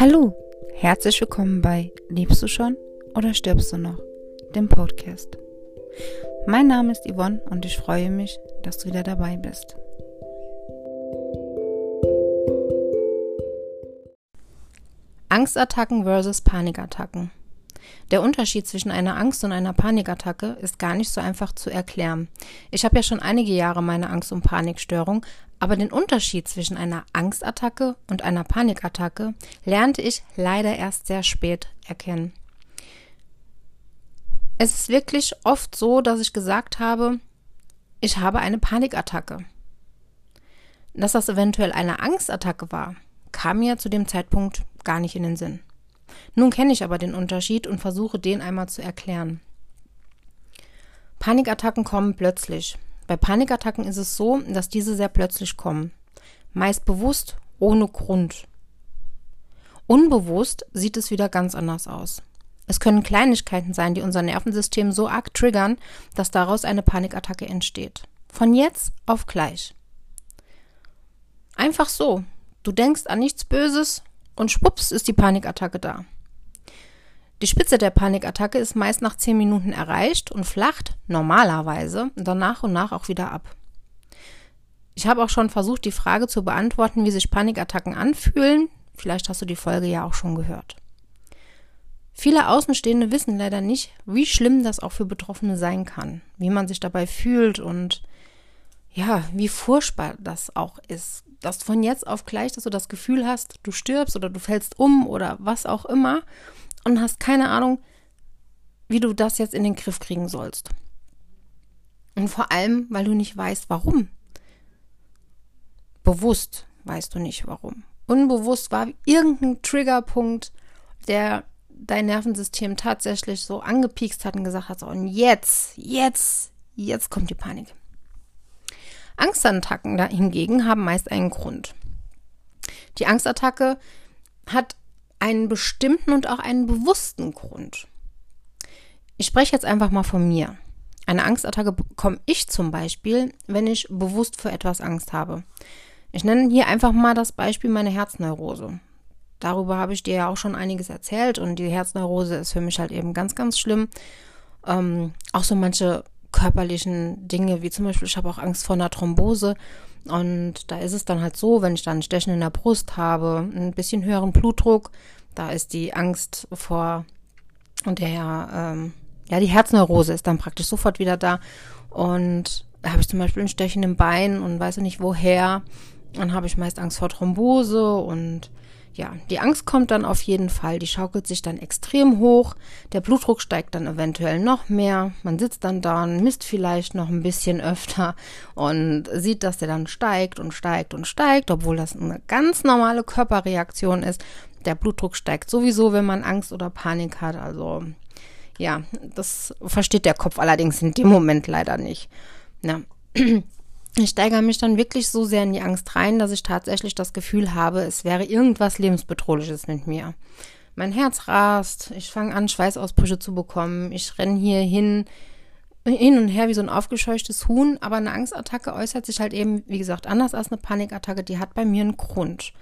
Hallo, herzlich willkommen bei Lebst du schon oder stirbst du noch? Dem Podcast. Mein Name ist Yvonne und ich freue mich, dass du wieder dabei bist. Angstattacken versus Panikattacken. Der Unterschied zwischen einer Angst- und einer Panikattacke ist gar nicht so einfach zu erklären. Ich habe ja schon einige Jahre meine Angst- und Panikstörung, aber den Unterschied zwischen einer Angstattacke und einer Panikattacke lernte ich leider erst sehr spät erkennen. Es ist wirklich oft so, dass ich gesagt habe, ich habe eine Panikattacke. Dass das eventuell eine Angstattacke war, kam mir zu dem Zeitpunkt gar nicht in den Sinn. Nun kenne ich aber den Unterschied und versuche den einmal zu erklären. Panikattacken kommen plötzlich. Bei Panikattacken ist es so, dass diese sehr plötzlich kommen. Meist bewusst, ohne Grund. Unbewusst sieht es wieder ganz anders aus. Es können Kleinigkeiten sein, die unser Nervensystem so arg triggern, dass daraus eine Panikattacke entsteht. Von jetzt auf gleich. Einfach so. Du denkst an nichts Böses und schwupps ist die Panikattacke da. Die Spitze der Panikattacke ist meist nach 10 Minuten erreicht und flacht normalerweise dann nach und nach auch wieder ab. Ich habe auch schon versucht, die Frage zu beantworten, wie sich Panikattacken anfühlen. Vielleicht hast du die Folge ja auch schon gehört. Viele Außenstehende wissen leider nicht, wie schlimm das auch für Betroffene sein kann, wie man sich dabei fühlt und ja, wie furchtbar das auch ist. Dass von jetzt auf gleich, dass du das Gefühl hast, du stirbst oder du fällst um oder was auch immer und hast keine Ahnung, wie du das jetzt in den Griff kriegen sollst. Und vor allem, weil du nicht weißt, warum. Bewusst weißt du nicht, warum. Unbewusst war irgendein Triggerpunkt, der dein Nervensystem tatsächlich so angepiekst hat und gesagt hat, so, und jetzt, jetzt, jetzt kommt die Panik. Angstattacken hingegen haben meist einen Grund. Die Angstattacke hat einen bestimmten und auch einen bewussten Grund. Ich spreche jetzt einfach mal von mir. Eine Angstattacke bekomme ich zum Beispiel, wenn ich bewusst für etwas Angst habe. Ich nenne hier einfach mal das Beispiel meine Herzneurose. Darüber habe ich dir ja auch schon einiges erzählt und die Herzneurose ist für mich halt eben ganz, ganz schlimm. Ähm, auch so manche körperlichen Dinge, wie zum Beispiel, ich habe auch Angst vor einer Thrombose. Und da ist es dann halt so, wenn ich dann ein Stechen in der Brust habe, ein bisschen höheren Blutdruck, da ist die Angst vor und der, ähm, ja, die Herzneurose ist dann praktisch sofort wieder da. Und da habe ich zum Beispiel ein Stechen im Bein und weiß nicht woher. Dann habe ich meist Angst vor Thrombose und ja, die Angst kommt dann auf jeden Fall, die schaukelt sich dann extrem hoch, der Blutdruck steigt dann eventuell noch mehr, man sitzt dann da und misst vielleicht noch ein bisschen öfter und sieht, dass der dann steigt und steigt und steigt, obwohl das eine ganz normale Körperreaktion ist. Der Blutdruck steigt sowieso, wenn man Angst oder Panik hat, also ja, das versteht der Kopf allerdings in dem Moment leider nicht. Ja. ich steigere mich dann wirklich so sehr in die Angst rein, dass ich tatsächlich das Gefühl habe, es wäre irgendwas lebensbedrohliches mit mir. Mein Herz rast, ich fange an, Schweißausbrüche zu bekommen, ich renne hier hin, hin und her wie so ein aufgescheuchtes Huhn, aber eine Angstattacke äußert sich halt eben, wie gesagt, anders als eine Panikattacke, die hat bei mir einen Grund.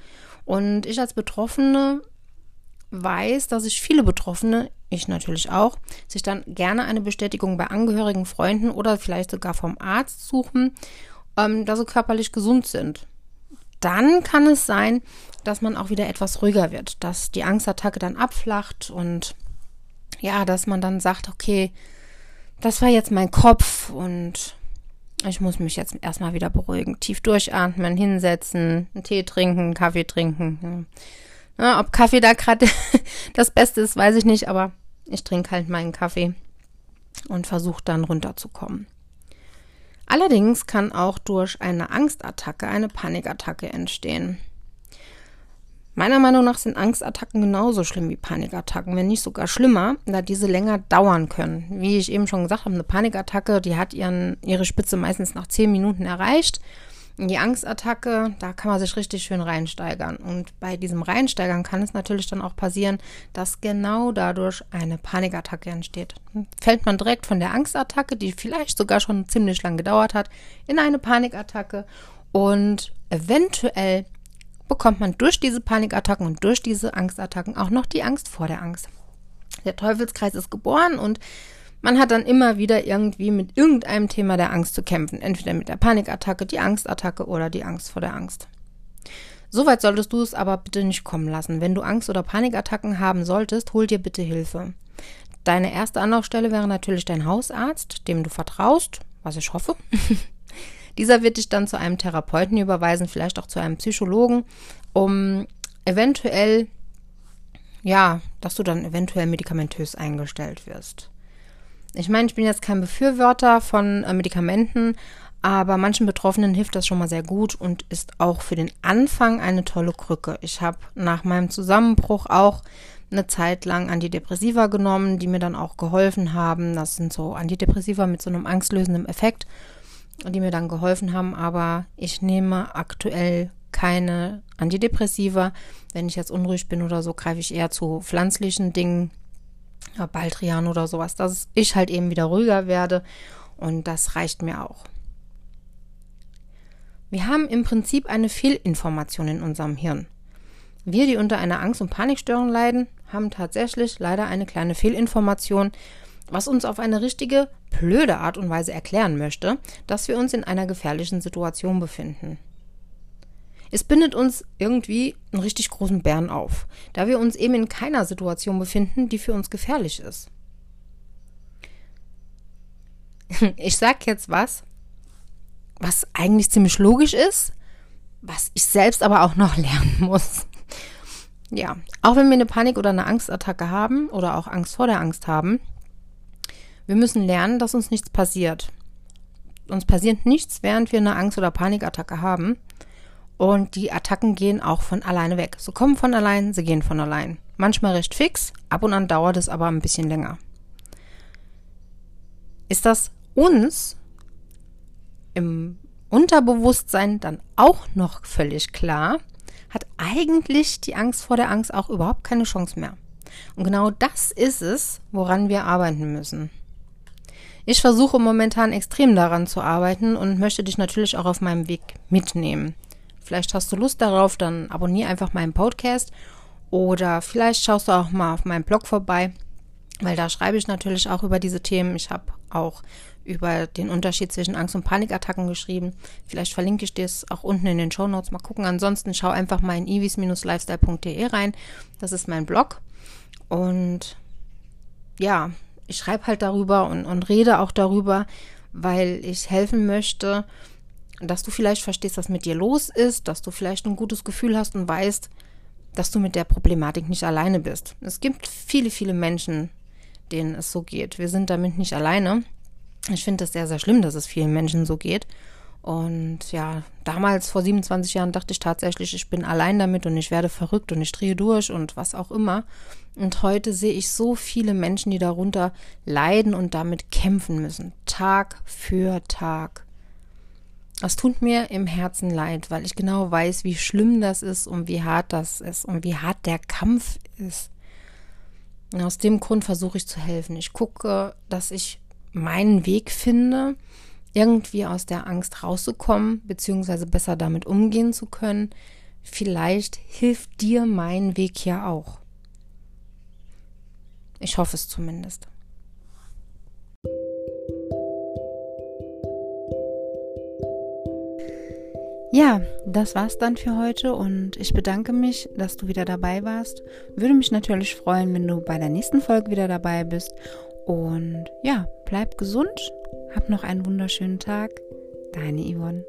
Und ich als Betroffene weiß, dass sich viele Betroffene, ich natürlich auch, sich dann gerne eine Bestätigung bei Angehörigen, Freunden oder vielleicht sogar vom Arzt suchen ähm, da sie körperlich gesund sind. Dann kann es sein, dass man auch wieder etwas ruhiger wird, dass die Angstattacke dann abflacht und ja, dass man dann sagt, okay, das war jetzt mein Kopf und ich muss mich jetzt erstmal wieder beruhigen. Tief durchatmen, hinsetzen, einen Tee trinken, einen Kaffee trinken. Ja, ob Kaffee da gerade das Beste ist, weiß ich nicht, aber ich trinke halt meinen Kaffee und versuche dann runterzukommen. Allerdings kann auch durch eine Angstattacke eine Panikattacke entstehen. Meiner Meinung nach sind Angstattacken genauso schlimm wie Panikattacken, wenn nicht sogar schlimmer, da diese länger dauern können. Wie ich eben schon gesagt habe, eine Panikattacke, die hat ihren, ihre Spitze meistens nach zehn Minuten erreicht in die Angstattacke, da kann man sich richtig schön reinsteigern. Und bei diesem Reinsteigern kann es natürlich dann auch passieren, dass genau dadurch eine Panikattacke entsteht. Fällt man direkt von der Angstattacke, die vielleicht sogar schon ziemlich lang gedauert hat, in eine Panikattacke und eventuell bekommt man durch diese Panikattacken und durch diese Angstattacken auch noch die Angst vor der Angst. Der Teufelskreis ist geboren und man hat dann immer wieder irgendwie mit irgendeinem Thema der Angst zu kämpfen. Entweder mit der Panikattacke, die Angstattacke oder die Angst vor der Angst. Soweit solltest du es aber bitte nicht kommen lassen. Wenn du Angst- oder Panikattacken haben solltest, hol dir bitte Hilfe. Deine erste Anlaufstelle wäre natürlich dein Hausarzt, dem du vertraust, was ich hoffe. Dieser wird dich dann zu einem Therapeuten überweisen, vielleicht auch zu einem Psychologen, um eventuell, ja, dass du dann eventuell medikamentös eingestellt wirst. Ich meine, ich bin jetzt kein Befürworter von äh, Medikamenten, aber manchen Betroffenen hilft das schon mal sehr gut und ist auch für den Anfang eine tolle Krücke. Ich habe nach meinem Zusammenbruch auch eine Zeit lang Antidepressiva genommen, die mir dann auch geholfen haben. Das sind so Antidepressiva mit so einem angstlösenden Effekt, die mir dann geholfen haben. Aber ich nehme aktuell keine Antidepressiva. Wenn ich jetzt unruhig bin oder so, greife ich eher zu pflanzlichen Dingen, ja, Baldrian oder sowas, dass ich halt eben wieder ruhiger werde. Und das reicht mir auch. Wir haben im Prinzip eine Fehlinformation in unserem Hirn. Wir, die unter einer Angst- und Panikstörung leiden, haben tatsächlich leider eine kleine Fehlinformation, was uns auf eine richtige, blöde Art und Weise erklären möchte, dass wir uns in einer gefährlichen Situation befinden. Es bindet uns irgendwie einen richtig großen Bären auf, da wir uns eben in keiner Situation befinden, die für uns gefährlich ist. Ich sag jetzt was, was eigentlich ziemlich logisch ist, was ich selbst aber auch noch lernen muss. Ja, auch wenn wir eine Panik- oder eine Angstattacke haben oder auch Angst vor der Angst haben, wir müssen lernen, dass uns nichts passiert. Uns passiert nichts, während wir eine Angst- oder Panikattacke haben. Und die Attacken gehen auch von alleine weg. Sie kommen von allein, sie gehen von allein. Manchmal recht fix, ab und an dauert es aber ein bisschen länger. Ist das uns im Unterbewusstsein dann auch noch völlig klar, hat eigentlich die Angst vor der Angst auch überhaupt keine Chance mehr. Und genau das ist es, woran wir arbeiten müssen. Ich versuche momentan extrem daran zu arbeiten und möchte dich natürlich auch auf meinem Weg mitnehmen. Vielleicht hast du Lust darauf, dann abonniere einfach meinen Podcast oder vielleicht schaust du auch mal auf meinem Blog vorbei, weil da schreibe ich natürlich auch über diese Themen. Ich habe auch über den Unterschied zwischen Angst- und Panikattacken geschrieben. Vielleicht verlinke ich dir es auch unten in den Show Notes. Mal gucken. Ansonsten schau einfach mal in ivis-lifestyle.de rein. Das ist mein Blog. Und ja, ich schreibe halt darüber und, und rede auch darüber, weil ich helfen möchte, dass du vielleicht verstehst, was mit dir los ist, dass du vielleicht ein gutes Gefühl hast und weißt, dass du mit der Problematik nicht alleine bist. Es gibt viele, viele Menschen, denen es so geht. Wir sind damit nicht alleine. Ich finde es sehr, sehr schlimm, dass es vielen Menschen so geht. Und ja, damals vor 27 Jahren dachte ich tatsächlich, ich bin allein damit und ich werde verrückt und ich drehe durch und was auch immer. Und heute sehe ich so viele Menschen, die darunter leiden und damit kämpfen müssen, Tag für Tag. Das tut mir im Herzen leid, weil ich genau weiß, wie schlimm das ist und wie hart das ist und wie hart der Kampf ist. Und aus dem Grund versuche ich zu helfen. Ich gucke, dass ich meinen Weg finde, irgendwie aus der Angst rauszukommen, beziehungsweise besser damit umgehen zu können. Vielleicht hilft dir mein Weg ja auch. Ich hoffe es zumindest. Ja, das war's dann für heute und ich bedanke mich, dass du wieder dabei warst. Würde mich natürlich freuen, wenn du bei der nächsten Folge wieder dabei bist und ja, bleib gesund, hab noch einen wunderschönen Tag. Deine Yvonne.